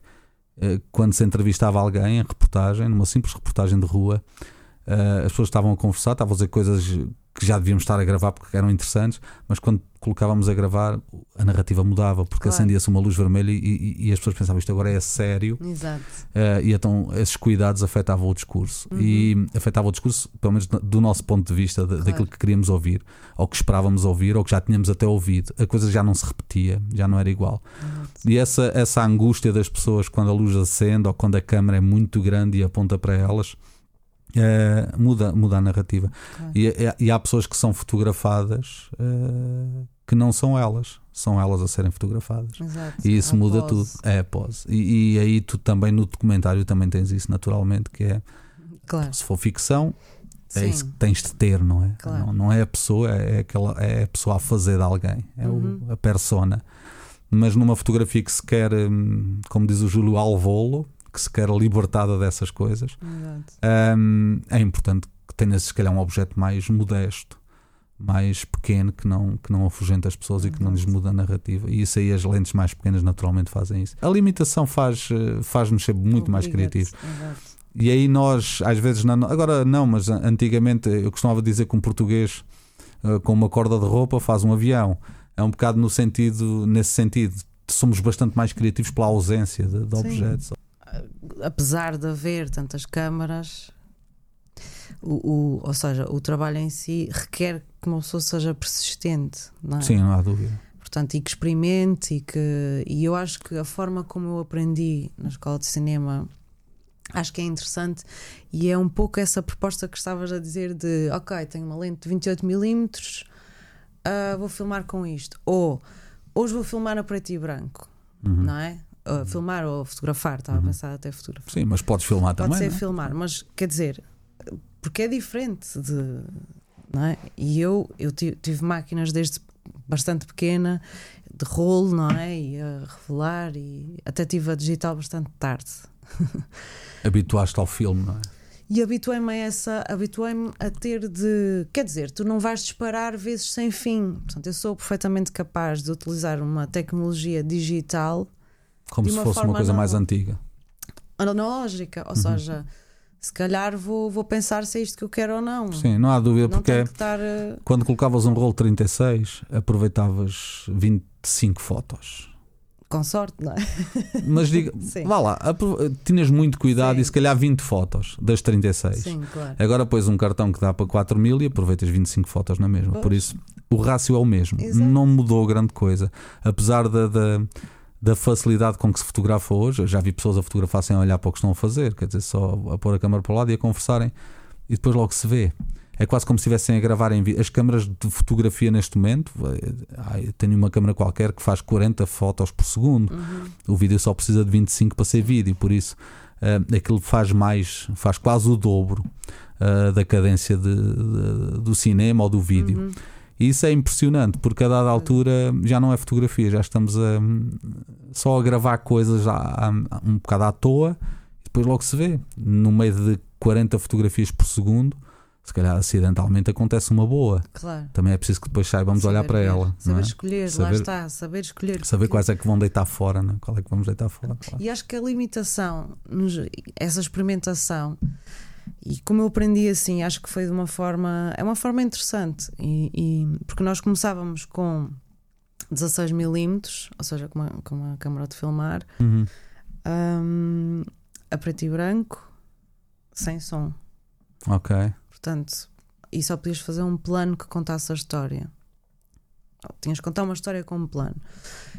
eh, quando se entrevistava alguém em reportagem, numa simples reportagem de rua, eh, as pessoas estavam a conversar, estavam a dizer coisas que já devíamos estar a gravar porque eram interessantes, mas quando colocávamos a gravar, a narrativa mudava, porque Claro. acendia-se uma luz vermelha e, e- e as pessoas pensavam isto agora é sério. Exato. eh, e então esses cuidados afetavam o discurso e afetavam o discurso, pelo menos do nosso ponto de vista, da- daquilo que queríamos ouvir, ou que esperávamos ouvir, ou que já tínhamos até ouvido. A coisa já não se repetia, já não era igual. E essa, essa angústia das pessoas quando a luz acende ou quando a câmera é muito grande e aponta para elas. Eh, muda, muda a narrativa Claro. e, e- e há pessoas que são fotografadas eh, que não são elas, são elas a serem fotografadas. Exato. E isso A muda pose. tudo. É a pose. E, e aí tu também no documentário também tens isso naturalmente, que é Claro. se for ficção, é Sim. isso que tens de ter, não é? Claro. Não, não é a pessoa, é, aquela, é a pessoa a fazer de alguém, é o- Uhum. a persona. Mas numa fotografia que se quer, hum, como diz o Júlio Alvolo, que se quer libertada dessas coisas, Exato. hum, é importante que tenhas se calhar um objeto mais modesto, mais pequeno, que não, que não afugente as pessoas e que não lhes muda a narrativa. E isso aí as lentes mais pequenas naturalmente fazem isso. A limitação faz, eh, faz-nos ser muito mais criativos. Exato. E aí nós, às vezes, na- agora não, mas antigamente eu costumava dizer que um português eh, com uma corda de roupa faz um avião. É um bocado no sentido, nesse sentido. Somos bastante mais criativos pela ausência de, de objetos. Apesar de haver tantas câmaras, o, o- ou seja, o trabalho em si requer que uma pessoa seja persistente, não é? Sim, não há dúvida. Portanto, e que experimente e que. E eu acho que a forma como eu aprendi na escola de cinema acho que é interessante e é um pouco essa proposta que estavas a dizer de ok, tenho uma lente de 28mm, ah, vou filmar com isto. Ou hoje vou filmar a preto e branco, Uhum. não é? Uh, filmar ou fotografar, estava a pensar até fotografar. Sim, mas podes filmar Pode também. ser não é? filmar, mas quer dizer, porque é diferente de. Não é? E eu, eu ti- tive máquinas desde bastante pequena, de rolo, não é? E a revelar, e até tive a digital bastante tarde. Habituaste ao filme, não é? E habituei-me a essa, habituei-me a ter de. Quer dizer, tu não vais disparar vezes sem fim. Portanto, eu sou perfeitamente capaz de utilizar uma tecnologia digital Como se fosse uma coisa mais antiga. analógica. Ou Uhum. seja, se calhar vou, vou pensar se é isto que eu quero ou não. Sim, não há dúvida, não porque é- estar. eh, quando colocavas um rolo 36, aproveitavas 25 fotos. Com sorte, não é? Mas diga, Sim. vá lá, tinhas muito cuidado Sim. e se calhar 20 fotos das 36. Sim, claro. Agora pões um cartão que dá para 4 mil e aproveitas 25 fotos na mesma. Pois. Por isso, o rácio é o mesmo. Exato. Não mudou grande coisa. Apesar da, da, da facilidade com que se fotografa hoje, eu já vi pessoas a fotografar sem olhar para o que estão a fazer, quer dizer, só a pôr a câmera para o lado e a conversarem e depois logo se vê. É quase como se estivessem a gravar em vídeo. As câmaras de fotografia neste momento, eh, tenho uma câmera qualquer que faz 40 fotos por segundo. Uhum. O vídeo só precisa de 25 para ser vídeo, por isso eh, aquilo faz mais, faz quase o dobro eh, da cadência de- de- do cinema ou do vídeo. Uhum. E isso é impressionante, porque a dada altura já não é fotografia, já estamos a, só a gravar coisas a- a- um bocado à toa e depois logo se vê. No meio de 40 fotografias por segundo, se calhar acidentalmente acontece uma boa. Claro. Também é preciso que depois saibamos olhar Saber para ver, ela. não Saber é? escolher, lá Saber- está, saber escolher. Saber porque- quais é que vão deitar fora, né? qual é que vamos deitar fora. claro. E acho que a limitação, essa experimentação, e como eu aprendi assim, acho que foi de uma forma. É uma forma interessante. E, e- porque nós começávamos com 16mm, ou seja, com uma, com uma câmara de filmar, Uhum. hum, a preto e branco, sem som. Ok. Portanto, e só podias fazer um plano que contasse a história. Ou Tinhas que contar uma história com um plano.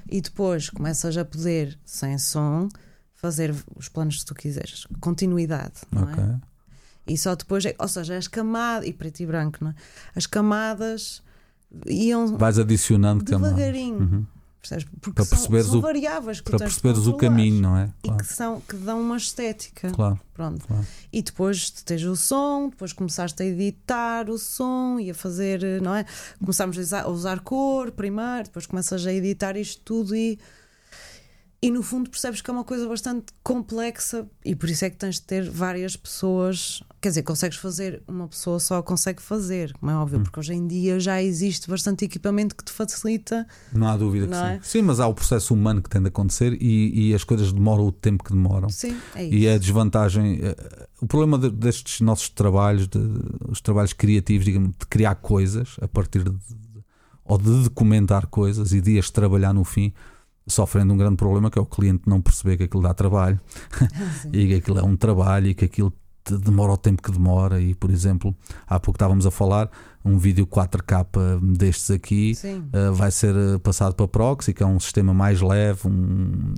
E depois começas a poder, sem som, fazer os planos que tu quiseres. Continuidade, não Ok. é? E só depois, é- ou seja, as camadas, e preto e branco, não é? As camadas iam Vais adicionando camadas. devagarinho. Uhum. Percebes? Porque Para são, perceberes são o- variáveis que Para perceberes o caminho, não é? E Claro, que, são, que dão uma estética. claro. Pronto. claro. E depois tens o som, depois começaste a editar o som e a fazer, não é? Começámos a usar, a usar cor primeiro, depois começas a editar isto tudo e. E no fundo percebes que é uma coisa bastante complexa e por isso é que tens de ter várias pessoas. Quer dizer, consegues fazer, uma pessoa só consegue fazer, como é óbvio, Hum. porque hoje em dia já existe bastante equipamento que te facilita. Não há dúvida que Não sim. é? Sim, mas há o processo humano que tem de acontecer e, e as coisas demoram o tempo que demoram. Sim, é isso. E a desvantagem, eh, o problema de- destes nossos trabalhos, de- os trabalhos criativos, digamos, de criar coisas a partir de, ou de documentar coisas e de as trabalhar no fim, sofrem de um grande problema que é o cliente não perceber que aquilo dá trabalho e que aquilo é um trabalho e que aquilo demora o tempo que demora. E, por exemplo, há pouco estávamos a falar, um vídeo 4K destes aqui. Uh, vai ser uh, passado para proxy, que é um sistema mais leve, um-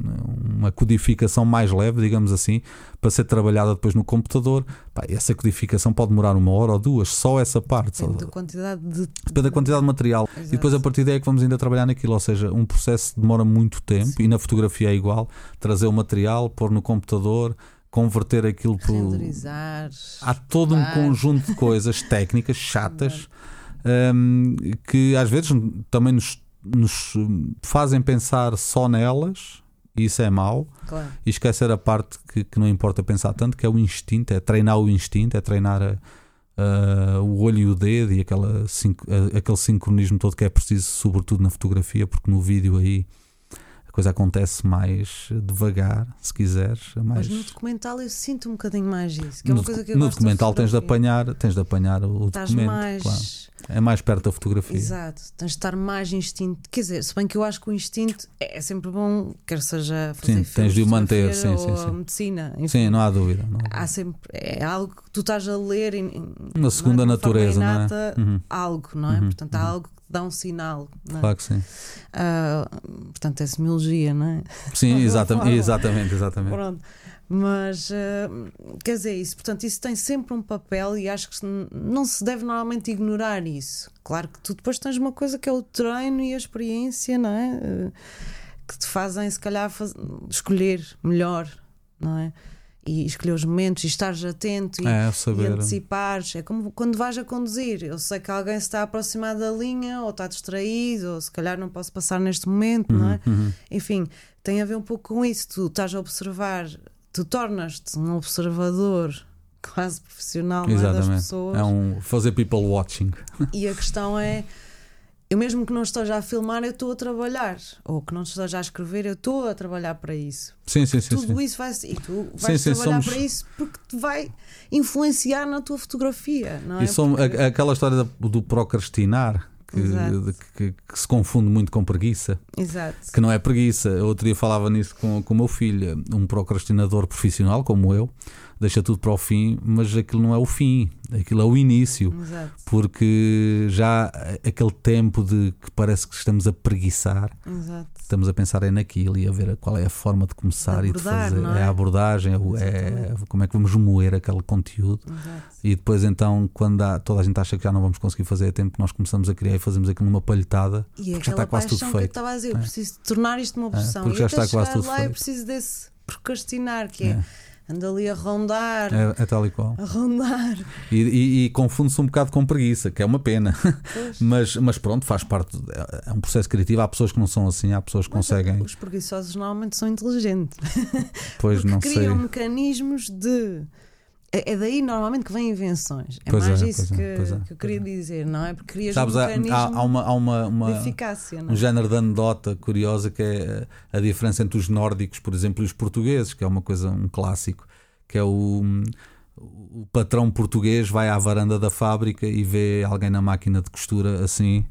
uma codificação mais leve, digamos assim, para ser trabalhada depois no computador. Pá, essa codificação pode demorar uma hora ou duas, só essa parte. só- Depende da quantidade de. Depende da quantidade de material. E depois a Exato. partir daí é que vamos ainda trabalhar naquilo. Ou seja, um processo demora muito tempo Sim. e na fotografia é igual. Trazer o material, pôr no computador, converter aquilo por. renderizar. Há todo um conjunto de coisas técnicas chatas hum, que às vezes também nos, nos fazem pensar só nelas, e isso é mau, Claro. e esquecer a parte que, que não importa pensar tanto, que é o instinto, é treinar o instinto, é treinar a- a- o olho e o dedo e aquela, a- aquele sincronismo todo que é preciso, sobretudo na fotografia, porque no vídeo aí coisa acontece mais devagar, se quiseres. é Mais... Mas no documental eu sinto um bocadinho mais isso. Que é no uma coisa que eu no documental tens de apanhar, tens de apanhar o Estás documento, mais. claro. É mais perto da fotografia. Exato, tens de estar mais instinto. Quer dizer, se bem que eu acho que o instinto é é sempre bom, quer seja fazer Sim, filmes, tens de o manter, sim, sim, sim. medicina. enfim. Sim, não há dúvida. não há dúvida. Há sempre, é algo que tu estás a ler em, Uma segunda uma forma natureza, não é? inata, Uhum. algo, não é? Uhum, Portanto, há uhum. algo que dá um sinal. Não é? Claro que sim. Ah, portanto, é semiologia, não é? Sim, exatamente, exatamente, exatamente. Pronto. Mas eh, quer dizer, isso, portanto, isso tem sempre um papel e acho que não se deve normalmente ignorar isso. Claro que tu depois tens uma coisa que é o treino e a experiência, não é? Eh, Que te fazem, se calhar, faz- escolher melhor, não é? E escolher os momentos e estares atento e, É, e antecipares. É como quando vais a conduzir. Eu sei que alguém se está a aproximar da linha, ou está distraído, ou se calhar não posso passar neste momento, não é? Uhum. Enfim, tem a ver um pouco com isso. Tu estás a observar, tu tornas-te um observador quase profissional é, das pessoas. É um fazer people watching. E a questão é. Eu mesmo que não esteja a filmar, eu estou a trabalhar. Ou que não esteja a escrever, eu estou a trabalhar para isso. Sim, sim, sim. Tudo sim. isso vai E tu vais sim, trabalhar somos- para isso porque te vai influenciar na tua fotografia, não é? E são Porque- aquela história do procrastinar que, de- que- que se confunde muito com preguiça, Exato. que não é preguiça. Outro dia falava nisso com, com o meu filho, um procrastinador profissional como eu, deixa tudo para o fim, mas aquilo não é o fim, aquilo é o início. Exato. Porque já aquele tempo de que parece que estamos a preguiçar, Exato. estamos a pensar é naquilo e a ver qual é a forma de começar De e de abordar, fazer. não é? a abordagem, é o- é, Exatamente. como é que vamos moer aquele conteúdo. Exato. E depois, então, quando há- toda a gente acha que já não vamos conseguir fazer a tempo, nós começamos a criar e fazemos aquilo numa palhetada. E Porque já está quase tudo paixão que eu feito. estava a dizer, eu É. preciso tornar isto uma opção. porque e já está quase tudo lá eu feito. preciso desse procrastinar, que é, É. ando ali a rondar, É, é tal e qual. a rondar. E, e- e confunde-se um bocado com preguiça, que é uma pena. Mas, mas pronto, faz parte. É um processo criativo. Há pessoas que não são assim, há pessoas que Mas conseguem. Os preguiçosos normalmente são inteligentes. Pois não sei. criam mecanismos de. É é daí normalmente que vêm invenções. É Pois mais é, isso é, que, é, que eu queria dizer, não é? Porque crias Sabes, um mecanismo há, há uma, há uma, uma- de eficácia, não um é? género de anedota curiosa que é a diferença entre os nórdicos, por exemplo, e os portugueses, que é uma coisa, um clássico, que é o, o patrão português vai à varanda da fábrica e vê alguém na máquina de costura assim,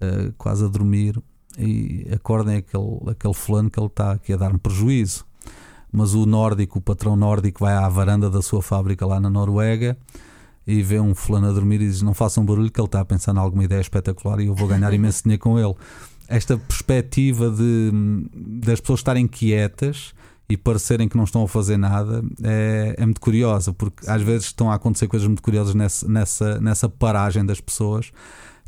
eh, quase a dormir, e acordem aquele, aquele fulano que ele está aqui a dar-me prejuízo. Mas o nórdico, o patrão nórdico, vai à varanda da sua fábrica lá na Noruega e vê um fulano a dormir e diz: Não façam barulho, que ele está a pensar em alguma ideia espetacular e eu vou ganhar imenso dinheiro com ele. Esta perspectiva de, das pessoas estarem quietas e parecerem que não estão a fazer nada é, é muito curiosa, porque às vezes estão a acontecer coisas muito curiosas nessa, nessa, nessa paragem das pessoas.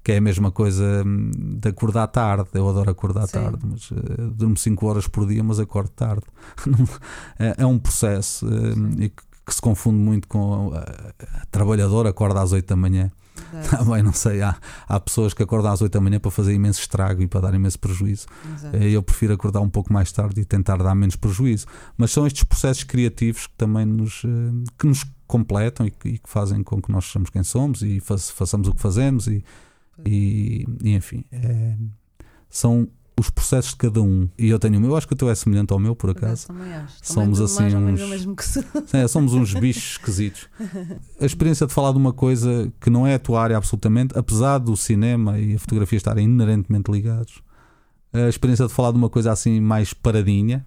Que é a mesma coisa hum, de acordar tarde. Eu adoro acordar Sim. tarde, mas eh, durmo 5 horas por dia, mas acordo tarde. É, é um processo Sim. e que, que se confunde muito com a, a trabalhadora acorda às 8 da manhã. Também não sei, há, há pessoas que acordam às 8 da manhã para fazer imenso estrago e para dar imenso prejuízo. exato. Eh, Eu prefiro acordar um pouco mais tarde e tentar dar menos prejuízo. Mas são estes processos criativos que também nos, eh, que nos completam e que, e que fazem com que nós sejamos quem somos e fa- façamos o que fazemos e, e, e, enfim, é, são os processos de cada um. E eu tenho o meu, acho que o teu é semelhante ao meu, por acaso acaso. também acho. somos assim uns- o mesmo que se- É, somos uns bichos esquisitos. A experiência de falar de uma coisa que não é a tua área absolutamente, apesar do cinema e a fotografia estarem inerentemente ligados, a experiência de falar de uma coisa assim mais paradinha,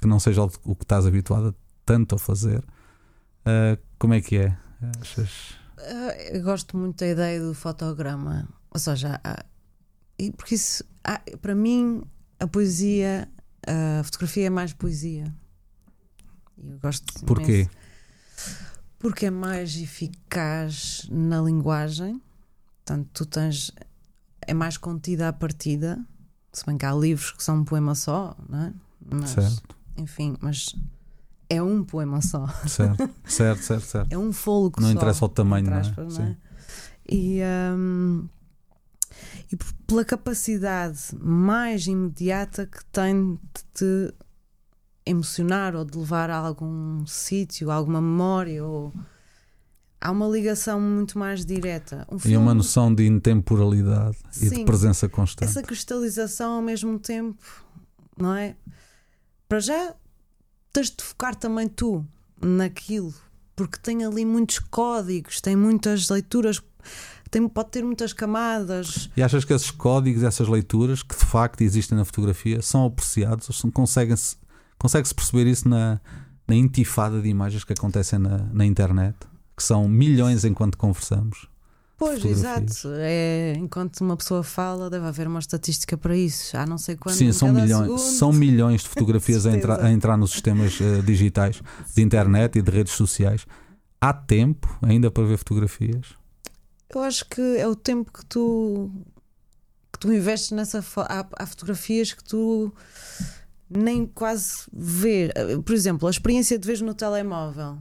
que não seja o que estás habituado a tanto a fazer, ah, como é que é? Achas? Ah, Eu gosto muito da ideia do fotograma. Ou seja, há- porque isso, há- para mim, a poesia, a fotografia é mais poesia. E Eu gosto Porquê? imenso. Porque é mais eficaz na linguagem. Portanto, tu tens. É mais contida à partida. Se bem que há livros que são um poema só, não é? Mas, Certo, enfim, mas é um poema só. certo, certo, certo, certo. É um fólogo Não só, interessa o tamanho, não é? aspas, não é? Sim. E, hum, e pela capacidade mais imediata que tem de te emocionar ou de levar a algum sítio, a alguma memória, ou há uma ligação muito mais direta. Um E filme, uma noção de intemporalidade e de Sim. presença constante. essa cristalização ao mesmo tempo, não é? Para já tens de focar também tu naquilo, porque tem ali muitos códigos, tem muitas leituras, tem, pode ter muitas camadas. E achas que esses códigos, essas leituras que de facto existem na fotografia são apreciados consegue-se perceber isso na, na intifada de imagens que acontecem na, na internet? Que são milhões enquanto conversamos. Pois, exato. É, enquanto uma pessoa fala, deve haver uma estatística para isso. Já não sei quanto. Sim, são milhões, segundo. são milhões de fotografias a entrar, Certeza. a entrar nos sistemas eh, digitais de internet e de redes sociais. Há tempo ainda para ver fotografias? Eu acho que é o tempo que tu que tu investes nessa há, há fotografias que tu nem quase vês. Por exemplo, a experiência de vês no telemóvel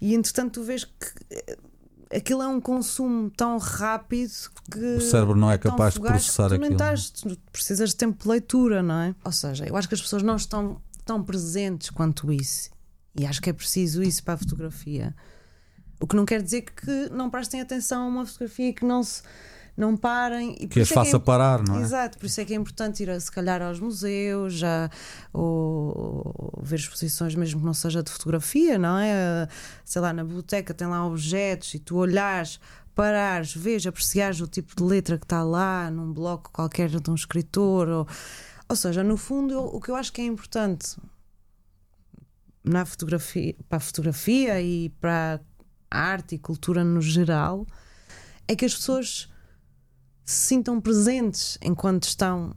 e entretanto tu vês que eh, aquilo é um consumo tão rápido que O cérebro não é capaz de processar tu aquilo. estás, tu precisas de tempo de leitura, não é? Ou seja, eu acho que as pessoas não estão tão presentes quanto isso. E acho que é preciso isso para a fotografia. O que não quer dizer que não prestem atenção a uma fotografia e que não se não parem e Que as isso é faça é parar, não é? Exato, por isso é que é importante ir a, se calhar aos museus já, ou, ou ver exposições mesmo que não seja de fotografia, não é? Sei lá, na biblioteca tem lá objetos e tu olhares, parares, vês, apreciares o tipo de letra que está lá num bloco qualquer de um escritor. Ou, ou seja, no fundo, eu- o que eu acho que é importante na fotografia, para a fotografia e para arte e cultura no geral é que as pessoas se sintam presentes enquanto estão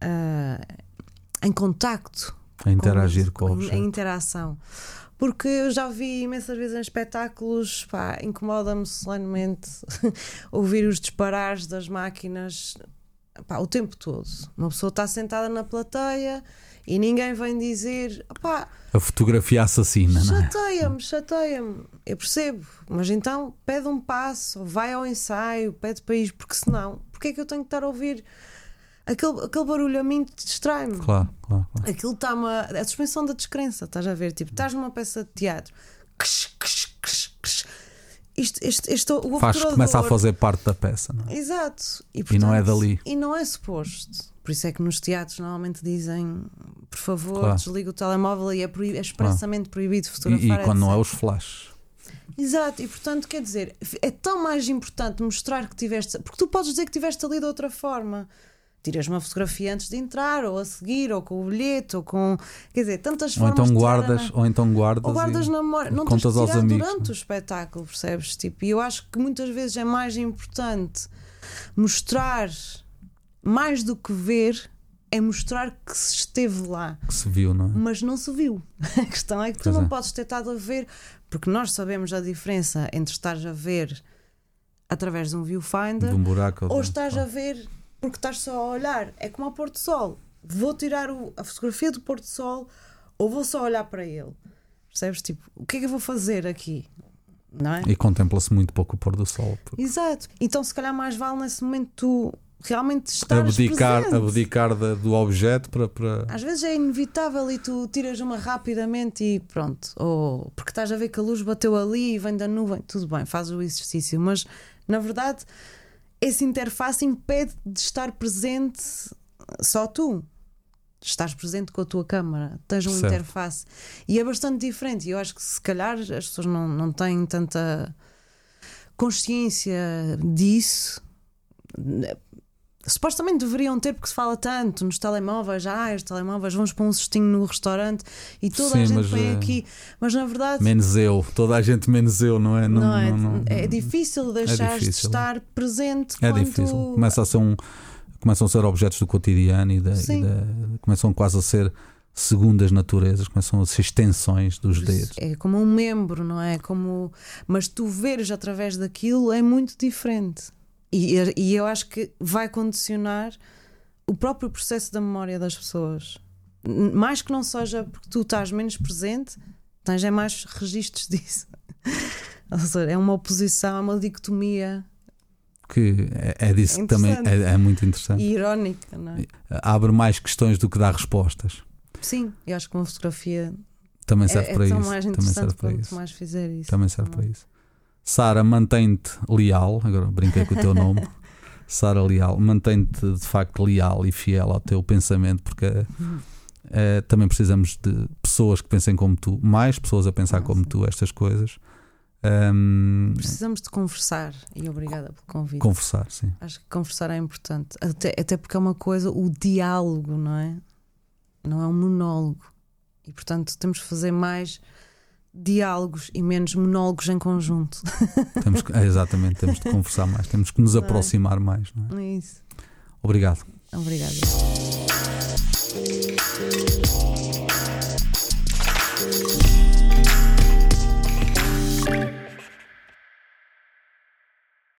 ah, em contacto A interagir com, o em objeto. interação. Porque eu já vi imensas vezes em espetáculos, pá, incomoda-me solenemente ouvir os disparares das máquinas pá, o tempo todo. Uma pessoa está sentada na plateia e ninguém vem dizer pá, A fotografia assassina, não é? chateia-me, chateia-me. Eu percebo, mas então pede um passo, vai ao ensaio, pede para ir, porque senão, porque é que eu tenho que estar a ouvir aquele, aquele barulho a mim distrai-me. Claro, claro, claro. Aquilo está-me. A, a suspensão da descrença, estás a ver? Tipo, estás numa peça de teatro. Ksh, ksh, ksh, ksh. Isto, este, este, o Faz, começa a fazer parte da peça, não é? Exato. E, E não é portanto, dali. E não é suposto. Por isso é que nos teatros normalmente dizem: por favor, Claro. desliga o telemóvel e é, proib- é expressamente proibido fotografar. E, e quando não é etc. os flashes. Exato, e portanto, quer dizer, é tão mais importante mostrar que tiveste. Porque tu podes dizer que tiveste ali de outra forma. Tiras uma fotografia antes de entrar, ou a seguir, ou com o bilhete, ou com. Quer dizer, tantas Ou formas então de tirar guardas, na- ou então guardas, ou guardas na memória. Não tens contas tirar amigos. durante não o espetáculo, percebes? Tipo, e eu acho que muitas vezes é mais importante mostrar, mais do que ver, é mostrar que se esteve lá? Que se viu, não é? mas não se viu. A questão é que tu Pois não é. podes ter estado a ver, porque nós sabemos a diferença entre estares a ver através de um viewfinder De um buraco ou estás a ver porque estás só a olhar. É como ao pôr do sol. Vou tirar o- a fotografia do pôr do sol ou vou só olhar para ele. Percebes? Tipo, o que é que eu vou fazer aqui? Não é? E contempla-se muito pouco o pôr do sol. porque Exato. Então, se calhar, mais vale nesse momento tu realmente estares Abdicar, presente. abdicar da- do objeto para. para... Às vezes é inevitável e tu tiras uma rapidamente e pronto. Ou porque estás a ver que a luz bateu ali e vem da nuvem, tudo bem, faz o exercício. Mas na verdade, essa interface impede de estar presente só tu. Estás presente com a tua câmara, tens uma Certo. interface e é bastante diferente. E eu acho que se calhar as pessoas não, não têm tanta consciência disso supostamente deveriam ter, porque se fala tanto nos telemóveis, ah, os telemóveis, vamos para um cestinho no restaurante e toda Sim, a gente vem eh, aqui, mas na verdade Menos eu, toda a gente menos eu, não é? não, é, não- não- é difícil deixar de difícil. estar presente É quando difícil. Começa a ser um, começam a ser objetos do cotidiano e, da, e da- começam quase a ser segundas naturezas, começam a ser extensões dos dedos. é como um membro, não é? Como mas tu veres através daquilo é muito diferente. E, e eu acho que vai condicionar o próprio processo da memória das pessoas. Mais que não seja porque tu estás menos presente, tens é mais registros disso. Ou seja, é uma oposição, é uma dicotomia Que é, é disso que também é, é muito interessante. e irónica, não é? Abre mais questões do que dá respostas. Sim, eu acho que uma fotografia Também é, serve é para isso. mais Também serve para isso. mais fizer isso. Também serve para isso. Sara, mantém-te leal. Agora brinquei com o teu nome. Sara Leal, mantém-te de facto leal e fiel ao teu pensamento, porque eh, também precisamos de pessoas que pensem como tu, mais pessoas a pensar Ah, como sim. tu estas coisas. Ahm, Precisamos de conversar e obrigada pelo convite. conversar, sim. Acho que conversar é importante, até, até porque é uma coisa, o diálogo, não é? Não é um monólogo. E portanto temos que fazer mais diálogos e menos monólogos em conjunto. Temos que, exatamente, temos de conversar mais, temos que nos aproximar mais. não é? É isso. Obrigado. Obrigada.